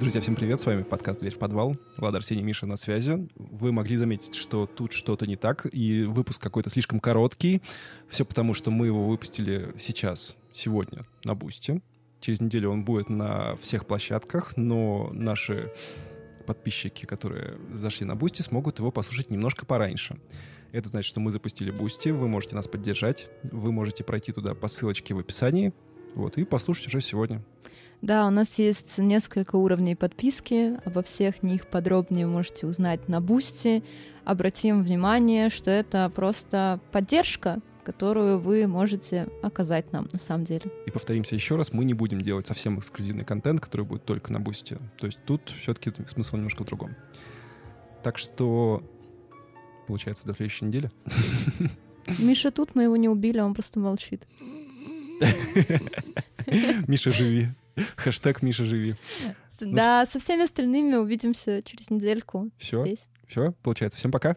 Друзья, всем привет, с вами подкаст «Дверь в подвал». Влад Арсений Миша на связи. Вы могли заметить, что тут что-то не так, и выпуск какой-то слишком короткий. Все потому, что мы его выпустили сейчас, сегодня, на Boosty. Через неделю он будет на всех площадках, но наши подписчики, которые зашли на Boosty, смогут его послушать немножко пораньше. Это значит, что мы запустили Boosty, вы можете нас поддержать, вы можете пройти туда по ссылочке в описании, вот, и послушать уже сегодня. Да, у нас есть несколько уровней подписки. Обо всех них подробнее можете узнать на Boosty. Обратим внимание, что это просто поддержка, которую вы можете оказать нам на самом деле. И повторимся еще раз, мы не будем делать совсем эксклюзивный контент, который будет только на Boosty. То есть тут все-таки смысл немножко в другом. Так что, получается, до следующей недели. Миша тут, мы его не убили, он просто молчит. Миша, живи. Хэштег Миша, живи. Да, со всеми остальными увидимся через недельку Все? здесь. Все, получается. Всем пока.